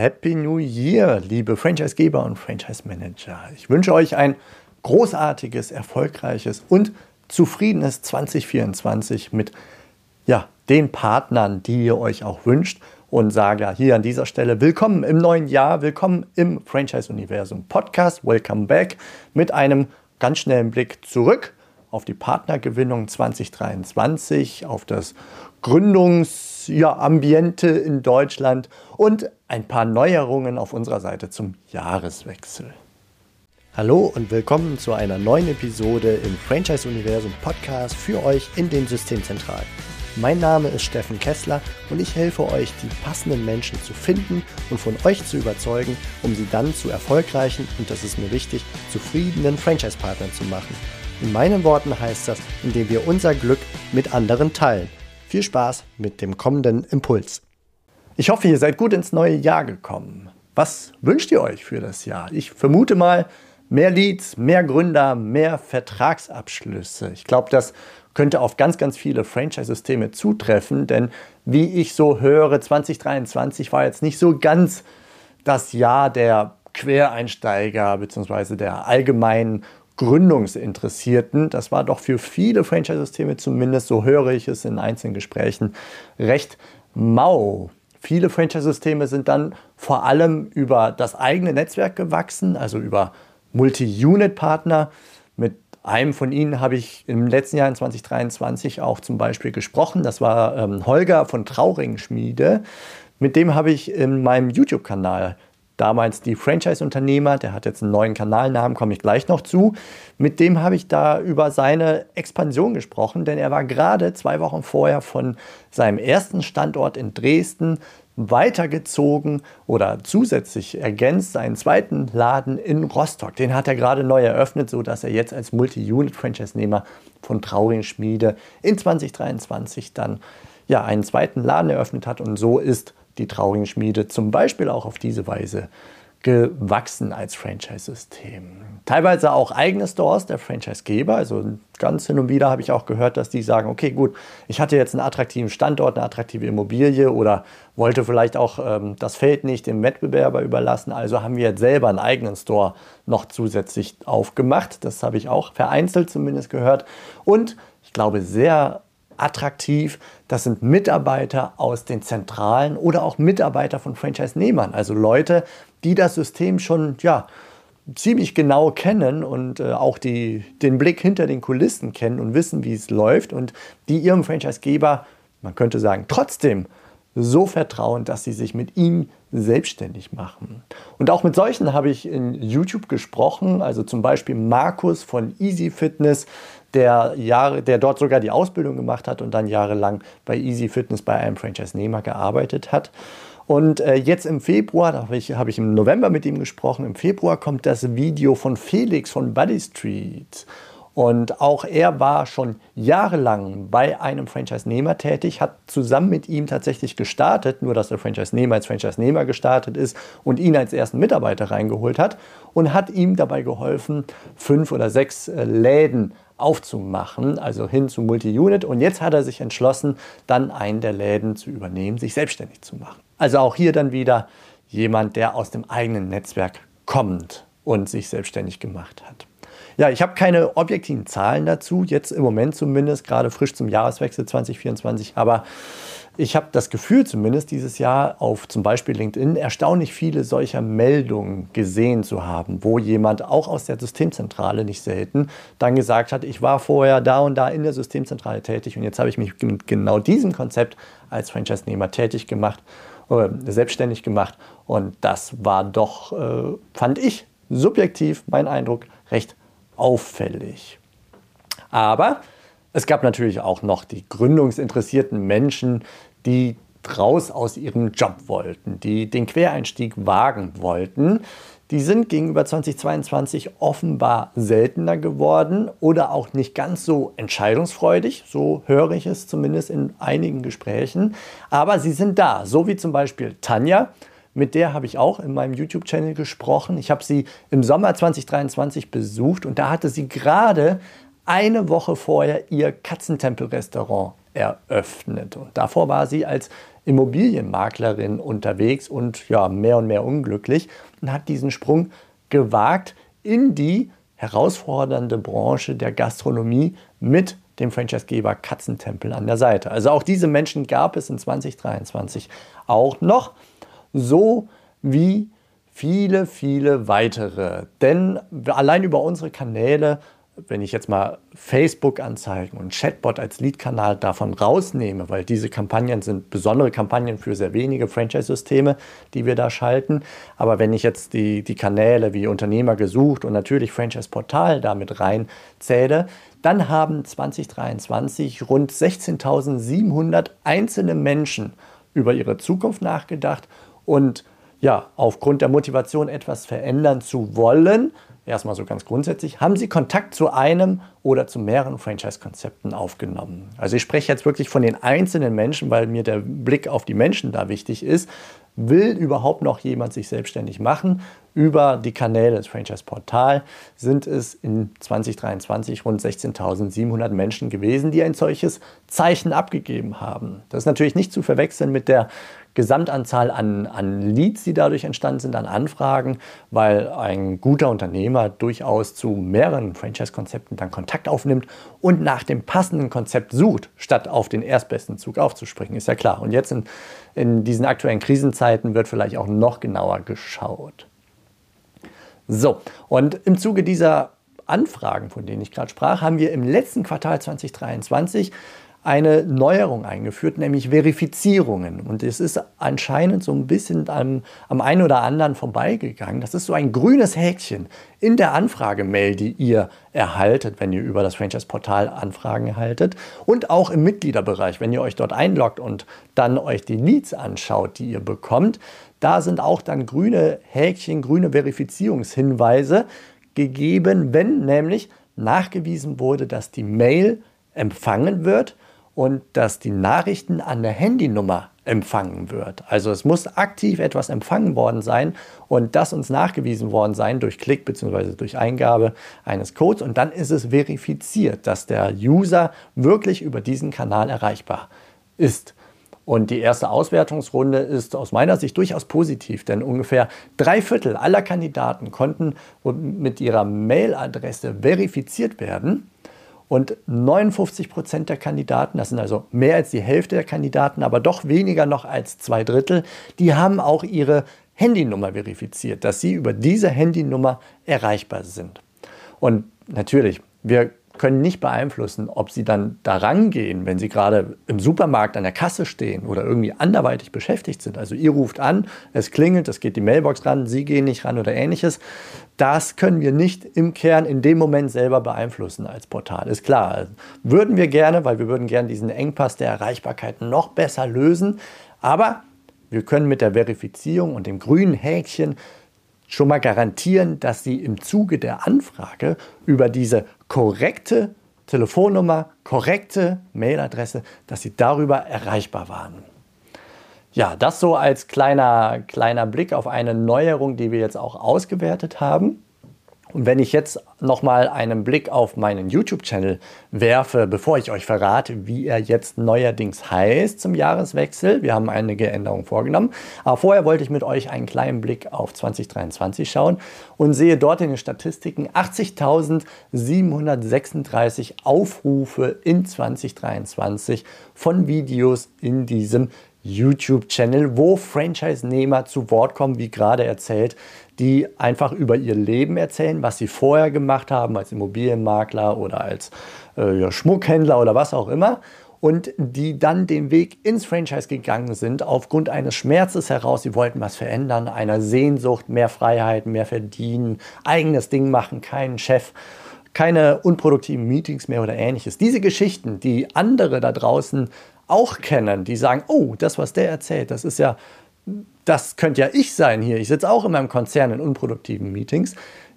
Happy New Year, liebe Franchisegeber und Franchise-Manager. Ich wünsche euch ein großartiges, erfolgreiches und zufriedenes 2024 mit ja, den Partnern, die ihr euch auch wünscht. Und sage hier an dieser Stelle willkommen im neuen Jahr, willkommen im Franchise-Universum Podcast, welcome back mit einem ganz schnellen Blick zurück auf die Partnergewinnung 2023, auf das Gründungsambiente ja, in Deutschland und ein paar Neuerungen auf unserer Seite zum Jahreswechsel. Hallo und willkommen zu einer neuen Episode im Franchise Universum Podcast für euch in den Systemzentralen. Mein Name ist Steffen Kessler und ich helfe euch, die passenden Menschen zu finden und von euch zu überzeugen, um sie dann zu erfolgreichen und das ist mir wichtig, zufriedenen Franchise-Partnern zu machen. In meinen Worten heißt das, indem wir unser Glück mit anderen teilen. Viel Spaß mit dem kommenden Impuls. Ich hoffe, ihr seid gut ins neue Jahr gekommen. Was wünscht ihr euch für das Jahr? Ich vermute mal mehr Leads, mehr Gründer, mehr Vertragsabschlüsse. Ich glaube, das könnte auf ganz, ganz viele Franchise-Systeme zutreffen, denn wie ich so höre, 2023 war jetzt nicht so ganz das Jahr der Quereinsteiger bzw. der allgemeinen Gründungsinteressierten. Das war doch für viele Franchise-Systeme, zumindest so höre ich es in einzelnen Gesprächen, recht mau. Viele Franchise-Systeme sind dann vor allem über das eigene Netzwerk gewachsen, also über Multi-Unit-Partner. Mit einem von ihnen habe ich im letzten Jahr in 2023 auch zum Beispiel gesprochen. Das war ähm, Holger von Trauring Schmiede. Mit dem habe ich in meinem YouTube-Kanal damals die Franchise-Unternehmer, der hat jetzt einen neuen Kanalnamen, komme ich gleich noch zu. Mit dem habe ich da über seine Expansion gesprochen, denn er war gerade zwei Wochen vorher von seinem ersten Standort in Dresden weitergezogen oder zusätzlich ergänzt seinen zweiten Laden in Rostock. Den hat er gerade neu eröffnet, sodass er jetzt als Multi-Unit-Franchise-Nehmer von Trauring Schmiede in 2023 dann ja, einen zweiten Laden eröffnet hat. Und so ist die Traurigen Schmiede zum Beispiel auch auf diese Weise gewachsen als Franchise-System. Teilweise auch eigene Stores der Franchise-Geber. Also ganz hin und wieder habe ich auch gehört, dass die sagen, okay, gut, ich hatte jetzt einen attraktiven Standort, eine attraktive Immobilie oder wollte vielleicht auch ähm, das Feld nicht dem Wettbewerber überlassen. Also haben wir jetzt selber einen eigenen Store noch zusätzlich aufgemacht. Das habe ich auch vereinzelt zumindest gehört. Und ich glaube, sehr attraktiv. Das sind Mitarbeiter aus den Zentralen oder auch Mitarbeiter von Franchise-Nehmern, also Leute, die das System schon ja, ziemlich genau kennen und äh, auch die, den Blick hinter den Kulissen kennen und wissen, wie es läuft und die ihrem Franchise-Geber, man könnte sagen, trotzdem so vertrauen, dass sie sich mit ihm selbstständig machen. Und auch mit solchen habe ich in YouTube gesprochen, also zum Beispiel Markus von Easy Fitness, der, Jahre, der dort sogar die Ausbildung gemacht hat und dann jahrelang bei Easy Fitness bei einem Franchise-Nehmer gearbeitet hat. Und äh, jetzt im Februar, da habe ich, ich im November mit ihm gesprochen, im Februar kommt das Video von Felix von Buddy Street. Und auch er war schon jahrelang bei einem Franchise-Nehmer tätig, hat zusammen mit ihm tatsächlich gestartet, nur dass der Franchise-Nehmer als Franchise-Nehmer gestartet ist und ihn als ersten Mitarbeiter reingeholt hat und hat ihm dabei geholfen, fünf oder sechs äh, Läden aufzumachen, also hin zu Multi-Unit. Und jetzt hat er sich entschlossen, dann einen der Läden zu übernehmen, sich selbstständig zu machen. Also auch hier dann wieder jemand, der aus dem eigenen Netzwerk kommt und sich selbstständig gemacht hat. Ja, ich habe keine objektiven Zahlen dazu, jetzt im Moment zumindest, gerade frisch zum Jahreswechsel 2024, aber ich habe das Gefühl zumindest dieses Jahr auf zum Beispiel LinkedIn erstaunlich viele solcher Meldungen gesehen zu haben, wo jemand auch aus der Systemzentrale nicht selten dann gesagt hat, ich war vorher da und da in der Systemzentrale tätig und jetzt habe ich mich mit genau diesem Konzept als Franchise-Nehmer tätig gemacht, äh, selbstständig gemacht und das war doch, äh, fand ich subjektiv, mein Eindruck, recht auffällig. Aber es gab natürlich auch noch die gründungsinteressierten Menschen, die raus aus ihrem Job wollten, die den Quereinstieg wagen wollten. Die sind gegenüber 2022 offenbar seltener geworden oder auch nicht ganz so entscheidungsfreudig, so höre ich es zumindest in einigen Gesprächen. Aber sie sind da, so wie zum Beispiel Tanja, mit der habe ich auch in meinem YouTube-Channel gesprochen. Ich habe sie im Sommer 2023 besucht und da hatte sie gerade eine Woche vorher ihr Katzentempel-Restaurant eröffnet. Und davor war sie als Immobilienmaklerin unterwegs und ja, mehr und mehr unglücklich und hat diesen Sprung gewagt in die herausfordernde Branche der Gastronomie mit dem Franchisegeber Katzentempel an der Seite. Also auch diese Menschen gab es in 2023 auch noch, so wie viele, viele weitere. Denn allein über unsere Kanäle wenn ich jetzt mal Facebook-Anzeigen und Chatbot als Lead-Kanal davon rausnehme, weil diese Kampagnen sind besondere Kampagnen für sehr wenige Franchise-Systeme, die wir da schalten. Aber wenn ich jetzt die, die Kanäle wie Unternehmer gesucht und natürlich Franchise-Portal damit reinzähle, dann haben 2023 rund 16.700 einzelne Menschen über ihre Zukunft nachgedacht und ja, aufgrund der Motivation etwas verändern zu wollen, erstmal so ganz grundsätzlich, haben Sie Kontakt zu einem oder zu mehreren Franchise-Konzepten aufgenommen? Also ich spreche jetzt wirklich von den einzelnen Menschen, weil mir der Blick auf die Menschen da wichtig ist. Will überhaupt noch jemand sich selbstständig machen? Über die Kanäle des Franchise-Portal sind es in 2023 rund 16.700 Menschen gewesen, die ein solches Zeichen abgegeben haben. Das ist natürlich nicht zu verwechseln mit der Gesamtanzahl an, an Leads, die dadurch entstanden sind, an Anfragen, weil ein guter Unternehmer durchaus zu mehreren Franchise-Konzepten dann Kontakt aufnimmt und nach dem passenden Konzept sucht, statt auf den erstbesten Zug aufzuspringen, ist ja klar. Und jetzt in, in diesen aktuellen Krisenzeiten wird vielleicht auch noch genauer geschaut. So, und im Zuge dieser Anfragen, von denen ich gerade sprach, haben wir im letzten Quartal 2023 eine Neuerung eingeführt, nämlich Verifizierungen. Und es ist anscheinend so ein bisschen am, am einen oder anderen vorbeigegangen. Das ist so ein grünes Häkchen in der Anfragemail, die ihr erhaltet, wenn ihr über das Franchise-Portal Anfragen erhaltet. Und auch im Mitgliederbereich, wenn ihr euch dort einloggt und dann euch die Leads anschaut, die ihr bekommt. Da sind auch dann grüne Häkchen, grüne Verifizierungshinweise gegeben, wenn nämlich nachgewiesen wurde, dass die Mail empfangen wird und dass die Nachrichten an der Handynummer empfangen wird. Also es muss aktiv etwas empfangen worden sein und das uns nachgewiesen worden sein durch Klick bzw. durch Eingabe eines Codes und dann ist es verifiziert, dass der User wirklich über diesen Kanal erreichbar ist. Und die erste Auswertungsrunde ist aus meiner Sicht durchaus positiv, denn ungefähr drei Viertel aller Kandidaten konnten mit ihrer Mailadresse verifiziert werden. Und 59 Prozent der Kandidaten, das sind also mehr als die Hälfte der Kandidaten, aber doch weniger noch als zwei Drittel, die haben auch ihre Handynummer verifiziert, dass sie über diese Handynummer erreichbar sind. Und natürlich, wir können nicht beeinflussen, ob sie dann da rangehen, wenn sie gerade im Supermarkt an der Kasse stehen oder irgendwie anderweitig beschäftigt sind. Also ihr ruft an, es klingelt, es geht die Mailbox ran, sie gehen nicht ran oder ähnliches. Das können wir nicht im Kern in dem Moment selber beeinflussen als Portal. Ist klar. Würden wir gerne, weil wir würden gerne diesen Engpass der Erreichbarkeit noch besser lösen. Aber wir können mit der Verifizierung und dem grünen Häkchen schon mal garantieren, dass Sie im Zuge der Anfrage über diese korrekte Telefonnummer, korrekte Mailadresse, dass Sie darüber erreichbar waren. Ja, das so als kleiner, kleiner Blick auf eine Neuerung, die wir jetzt auch ausgewertet haben. Und wenn ich jetzt nochmal einen Blick auf meinen YouTube-Channel werfe, bevor ich euch verrate, wie er jetzt neuerdings heißt zum Jahreswechsel, wir haben einige Änderungen vorgenommen, aber vorher wollte ich mit euch einen kleinen Blick auf 2023 schauen und sehe dort in den Statistiken 80.736 Aufrufe in 2023 von Videos in diesem YouTube-Channel, wo Franchise-Nehmer zu Wort kommen, wie gerade erzählt, die einfach über ihr Leben erzählen, was sie vorher gemacht haben als Immobilienmakler oder als äh, Schmuckhändler oder was auch immer und die dann den Weg ins Franchise gegangen sind aufgrund eines Schmerzes heraus. Sie wollten was verändern, einer Sehnsucht, mehr Freiheit, mehr verdienen, eigenes Ding machen, keinen Chef, keine unproduktiven Meetings mehr oder ähnliches. Diese Geschichten, die andere da draußen auch kennen, die sagen, oh, das, was der erzählt, das ist ja das könnte ja ich sein hier. Ich sitze auch in meinem Konzern in unproduktiven Meetings.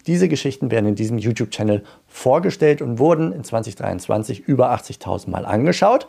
Diese Geschichten werden in diesem YouTube-Channel vorgestellt und wurden in 2023 über 80.000 Mal angeschaut.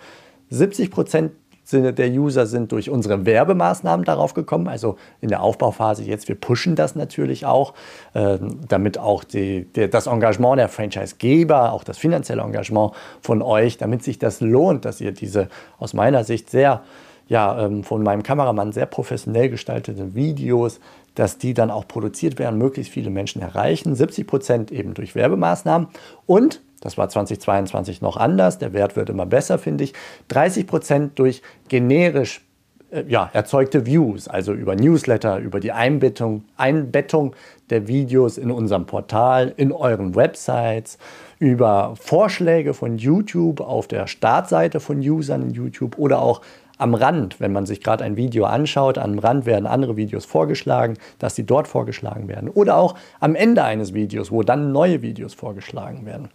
70 Prozent der User sind durch unsere Werbemaßnahmen darauf gekommen, also in der Aufbauphase jetzt. Wir pushen das natürlich auch, äh, damit auch die, der, das Engagement der Franchisegeber, auch das finanzielle Engagement von euch, damit sich das lohnt, dass ihr diese aus meiner Sicht sehr ja, ähm, von meinem Kameramann sehr professionell gestaltete Videos, dass die dann auch produziert werden, möglichst viele Menschen erreichen. 70 Prozent eben durch Werbemaßnahmen und das war 2022 noch anders. Der Wert wird immer besser, finde ich. 30 Prozent durch generisch äh, ja, erzeugte Views, also über Newsletter, über die Einbettung, Einbettung der Videos in unserem Portal, in euren Websites, über Vorschläge von YouTube auf der Startseite von Usern in YouTube oder auch am Rand, wenn man sich gerade ein Video anschaut, am Rand werden andere Videos vorgeschlagen, dass sie dort vorgeschlagen werden. Oder auch am Ende eines Videos, wo dann neue Videos vorgeschlagen werden.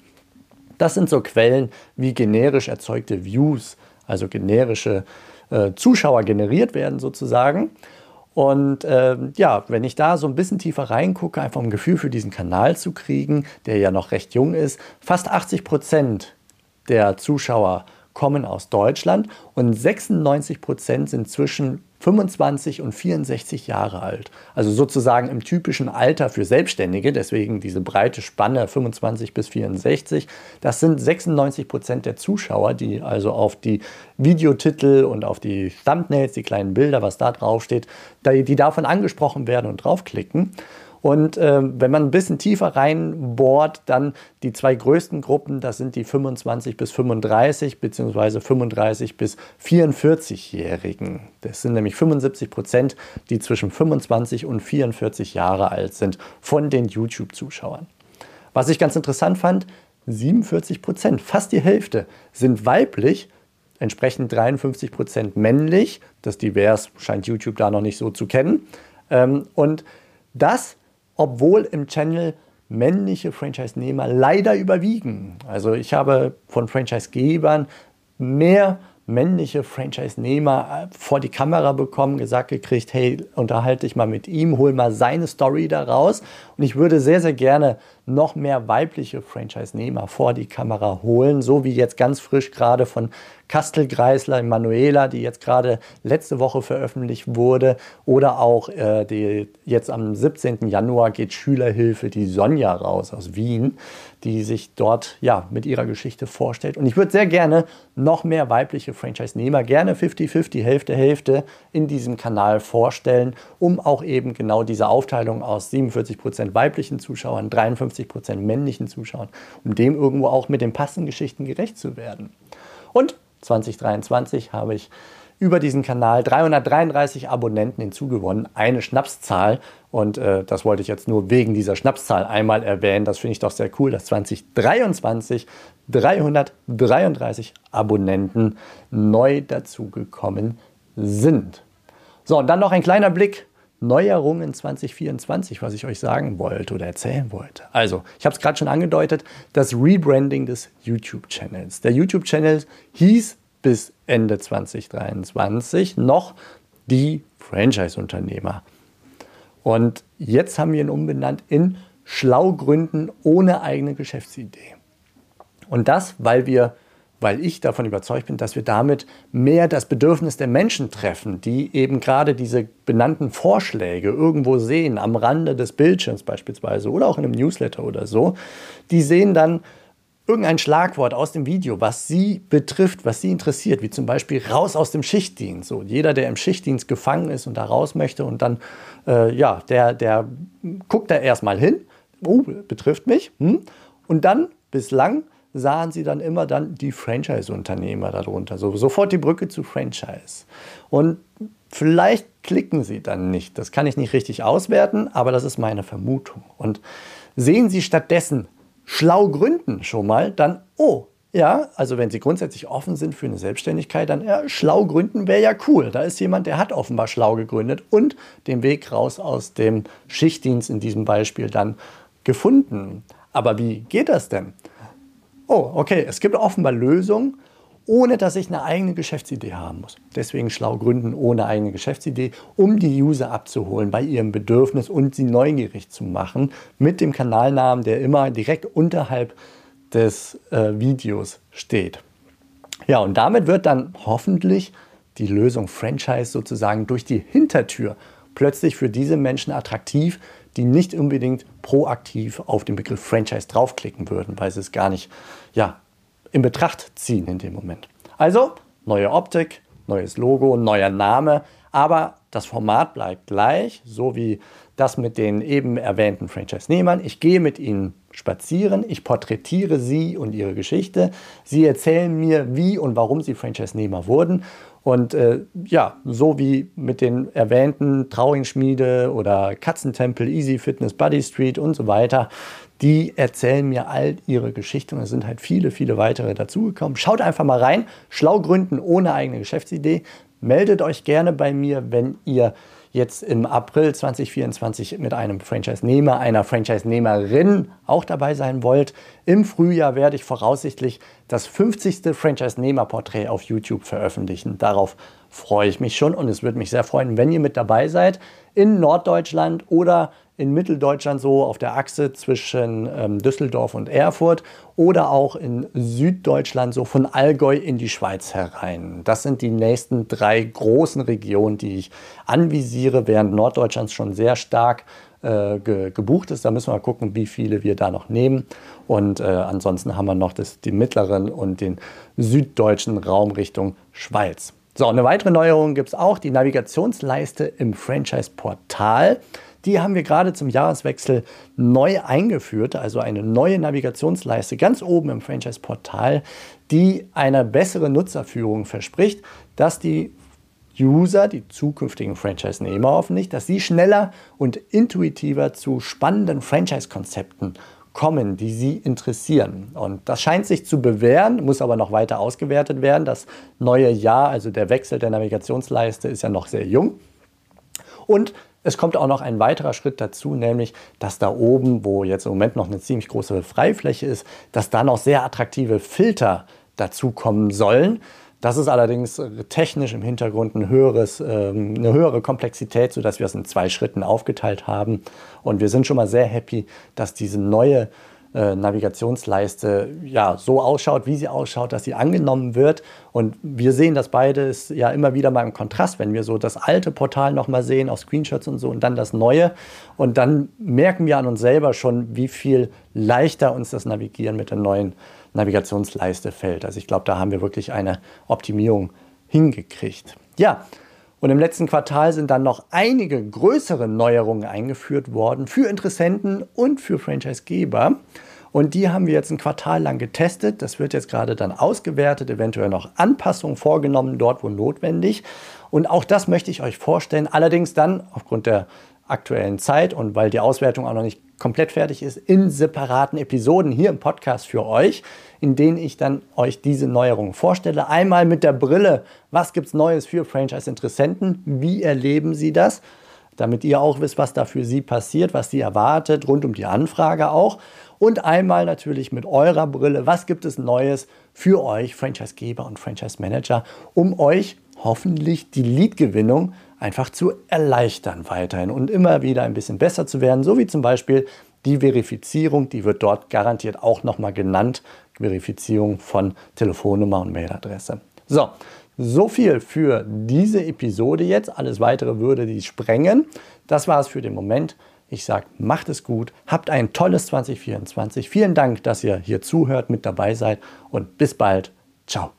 Das sind so Quellen wie generisch erzeugte Views, also generische äh, Zuschauer generiert werden sozusagen. Und äh, ja, wenn ich da so ein bisschen tiefer reingucke, einfach ein Gefühl für diesen Kanal zu kriegen, der ja noch recht jung ist, fast 80 Prozent der Zuschauer kommen aus Deutschland und 96 Prozent sind zwischen 25 und 64 Jahre alt. Also sozusagen im typischen Alter für Selbstständige, deswegen diese breite Spanne 25 bis 64. Das sind 96 Prozent der Zuschauer, die also auf die Videotitel und auf die Thumbnails, die kleinen Bilder, was da drauf steht, die davon angesprochen werden und draufklicken. Und äh, wenn man ein bisschen tiefer reinbohrt, dann die zwei größten Gruppen, das sind die 25 bis 35 bzw. 35 bis 44-Jährigen. Das sind nämlich 75 Prozent, die zwischen 25 und 44 Jahre alt sind von den YouTube-Zuschauern. Was ich ganz interessant fand, 47 Prozent, fast die Hälfte, sind weiblich, entsprechend 53 Prozent männlich. Das divers scheint YouTube da noch nicht so zu kennen. Ähm, und das obwohl im Channel männliche Franchise-Nehmer leider überwiegen. Also ich habe von Franchise-Gebern mehr männliche Franchise-Nehmer äh, vor die Kamera bekommen, gesagt gekriegt, hey, unterhalte dich mal mit ihm, hol mal seine Story da raus. Und ich würde sehr, sehr gerne noch mehr weibliche Franchise-Nehmer vor die Kamera holen, so wie jetzt ganz frisch gerade von Kastel Greisler Manuela, die jetzt gerade letzte Woche veröffentlicht wurde, oder auch äh, die, jetzt am 17. Januar geht Schülerhilfe die Sonja raus aus Wien, die sich dort ja mit ihrer Geschichte vorstellt. Und ich würde sehr gerne noch mehr weibliche Franchise-Nehmer, gerne 50-50, Hälfte, Hälfte in diesem Kanal vorstellen, um auch eben genau diese Aufteilung aus 47% weiblichen Zuschauern, 53% männlichen Zuschauern, um dem irgendwo auch mit den passenden Geschichten gerecht zu werden. Und 2023 habe ich über diesen Kanal 333 Abonnenten hinzugewonnen, eine Schnapszahl. Und äh, das wollte ich jetzt nur wegen dieser Schnapszahl einmal erwähnen. Das finde ich doch sehr cool, dass 2023 333 Abonnenten neu dazugekommen sind. So, und dann noch ein kleiner Blick Neuerungen 2024, was ich euch sagen wollte oder erzählen wollte. Also, ich habe es gerade schon angedeutet, das Rebranding des YouTube-Channels. Der YouTube-Channel hieß bis Ende 2023 noch die Franchise-Unternehmer. Und jetzt haben wir ihn umbenannt in Schlaugründen ohne eigene Geschäftsidee. Und das, weil wir weil ich davon überzeugt bin, dass wir damit mehr das Bedürfnis der Menschen treffen, die eben gerade diese benannten Vorschläge irgendwo sehen, am Rande des Bildschirms beispielsweise oder auch in einem Newsletter oder so. Die sehen dann irgendein Schlagwort aus dem Video, was sie betrifft, was sie interessiert, wie zum Beispiel raus aus dem Schichtdienst. So, jeder, der im Schichtdienst gefangen ist und da raus möchte und dann, äh, ja, der, der guckt da erstmal hin, oh, betrifft mich. Hm? Und dann bislang sahen sie dann immer dann die Franchise-Unternehmer darunter. So, sofort die Brücke zu Franchise. Und vielleicht klicken sie dann nicht. Das kann ich nicht richtig auswerten, aber das ist meine Vermutung. Und sehen sie stattdessen schlau gründen schon mal, dann, oh, ja, also wenn Sie grundsätzlich offen sind für eine Selbstständigkeit, dann ja, schlau gründen wäre ja cool. Da ist jemand, der hat offenbar schlau gegründet und den Weg raus aus dem Schichtdienst in diesem Beispiel dann gefunden. Aber wie geht das denn? Oh, okay, es gibt offenbar Lösungen, ohne dass ich eine eigene Geschäftsidee haben muss. Deswegen schlau gründen ohne eigene Geschäftsidee, um die User abzuholen bei ihrem Bedürfnis und sie neugierig zu machen mit dem Kanalnamen, der immer direkt unterhalb des äh, Videos steht. Ja, und damit wird dann hoffentlich die Lösung Franchise sozusagen durch die Hintertür plötzlich für diese Menschen attraktiv, die nicht unbedingt proaktiv auf den Begriff Franchise draufklicken würden, weil sie es gar nicht ja, in Betracht ziehen in dem Moment. Also neue Optik, neues Logo, neuer Name, aber das Format bleibt gleich, so wie das mit den eben erwähnten Franchise-Nehmern. Ich gehe mit ihnen spazieren, ich porträtiere sie und ihre Geschichte. Sie erzählen mir, wie und warum sie Franchise-Nehmer wurden. Und äh, ja, so wie mit den erwähnten Trauringschmiede oder Katzentempel, Easy Fitness, Buddy Street und so weiter, die erzählen mir all ihre Geschichten. Und es sind halt viele, viele weitere dazugekommen. Schaut einfach mal rein. Schlau gründen ohne eigene Geschäftsidee. Meldet euch gerne bei mir, wenn ihr jetzt im April 2024 mit einem Franchise-Nehmer, einer Franchise-Nehmerin auch dabei sein wollt. Im Frühjahr werde ich voraussichtlich das 50. Franchise-Nehmer-Porträt auf YouTube veröffentlichen. Darauf freue ich mich schon und es würde mich sehr freuen, wenn ihr mit dabei seid in Norddeutschland oder in Mitteldeutschland so auf der Achse zwischen ähm, Düsseldorf und Erfurt oder auch in Süddeutschland so von Allgäu in die Schweiz herein. Das sind die nächsten drei großen Regionen, die ich anvisiere, während Norddeutschland schon sehr stark äh, ge gebucht ist. Da müssen wir gucken, wie viele wir da noch nehmen. Und äh, ansonsten haben wir noch das, den mittleren und den süddeutschen Raum Richtung Schweiz. So, eine weitere Neuerung gibt es auch, die Navigationsleiste im Franchise-Portal. Die haben wir gerade zum Jahreswechsel neu eingeführt, also eine neue Navigationsleiste ganz oben im Franchise-Portal, die eine bessere Nutzerführung verspricht, dass die User, die zukünftigen Franchise-Nehmer hoffentlich, dass sie schneller und intuitiver zu spannenden Franchise-Konzepten kommen, die Sie interessieren. Und das scheint sich zu bewähren, muss aber noch weiter ausgewertet werden. Das neue Jahr, also der Wechsel der Navigationsleiste, ist ja noch sehr jung. Und es kommt auch noch ein weiterer Schritt dazu, nämlich, dass da oben, wo jetzt im Moment noch eine ziemlich große Freifläche ist, dass da noch sehr attraktive Filter dazukommen sollen. Das ist allerdings technisch im Hintergrund ein höheres, ähm, eine höhere Komplexität, sodass wir es in zwei Schritten aufgeteilt haben. Und wir sind schon mal sehr happy, dass diese neue äh, Navigationsleiste ja so ausschaut, wie sie ausschaut, dass sie angenommen wird. Und wir sehen das beides ja immer wieder mal im Kontrast, wenn wir so das alte Portal nochmal sehen auf Screenshots und so und dann das neue. Und dann merken wir an uns selber schon, wie viel leichter uns das Navigieren mit der neuen Navigationsleiste fällt. Also ich glaube, da haben wir wirklich eine Optimierung hingekriegt. Ja, und im letzten Quartal sind dann noch einige größere Neuerungen eingeführt worden für Interessenten und für Franchisegeber. Und die haben wir jetzt ein Quartal lang getestet. Das wird jetzt gerade dann ausgewertet, eventuell noch Anpassungen vorgenommen, dort wo notwendig. Und auch das möchte ich euch vorstellen. Allerdings dann aufgrund der aktuellen Zeit und weil die Auswertung auch noch nicht komplett fertig ist, in separaten Episoden hier im Podcast für euch, in denen ich dann euch diese Neuerungen vorstelle. Einmal mit der Brille, was gibt es Neues für Franchise-Interessenten, wie erleben sie das, damit ihr auch wisst, was da für sie passiert, was sie erwartet, rund um die Anfrage auch. Und einmal natürlich mit eurer Brille, was gibt es Neues für euch, Franchisegeber und Franchise-Manager, um euch hoffentlich die Lead-Gewinnung einfach zu erleichtern weiterhin und immer wieder ein bisschen besser zu werden, so wie zum Beispiel die Verifizierung, die wird dort garantiert auch nochmal genannt, Verifizierung von Telefonnummer und Mailadresse. So, so viel für diese Episode jetzt. Alles weitere würde die sprengen. Das war es für den Moment. Ich sage, macht es gut, habt ein tolles 2024. Vielen Dank, dass ihr hier zuhört, mit dabei seid und bis bald. Ciao.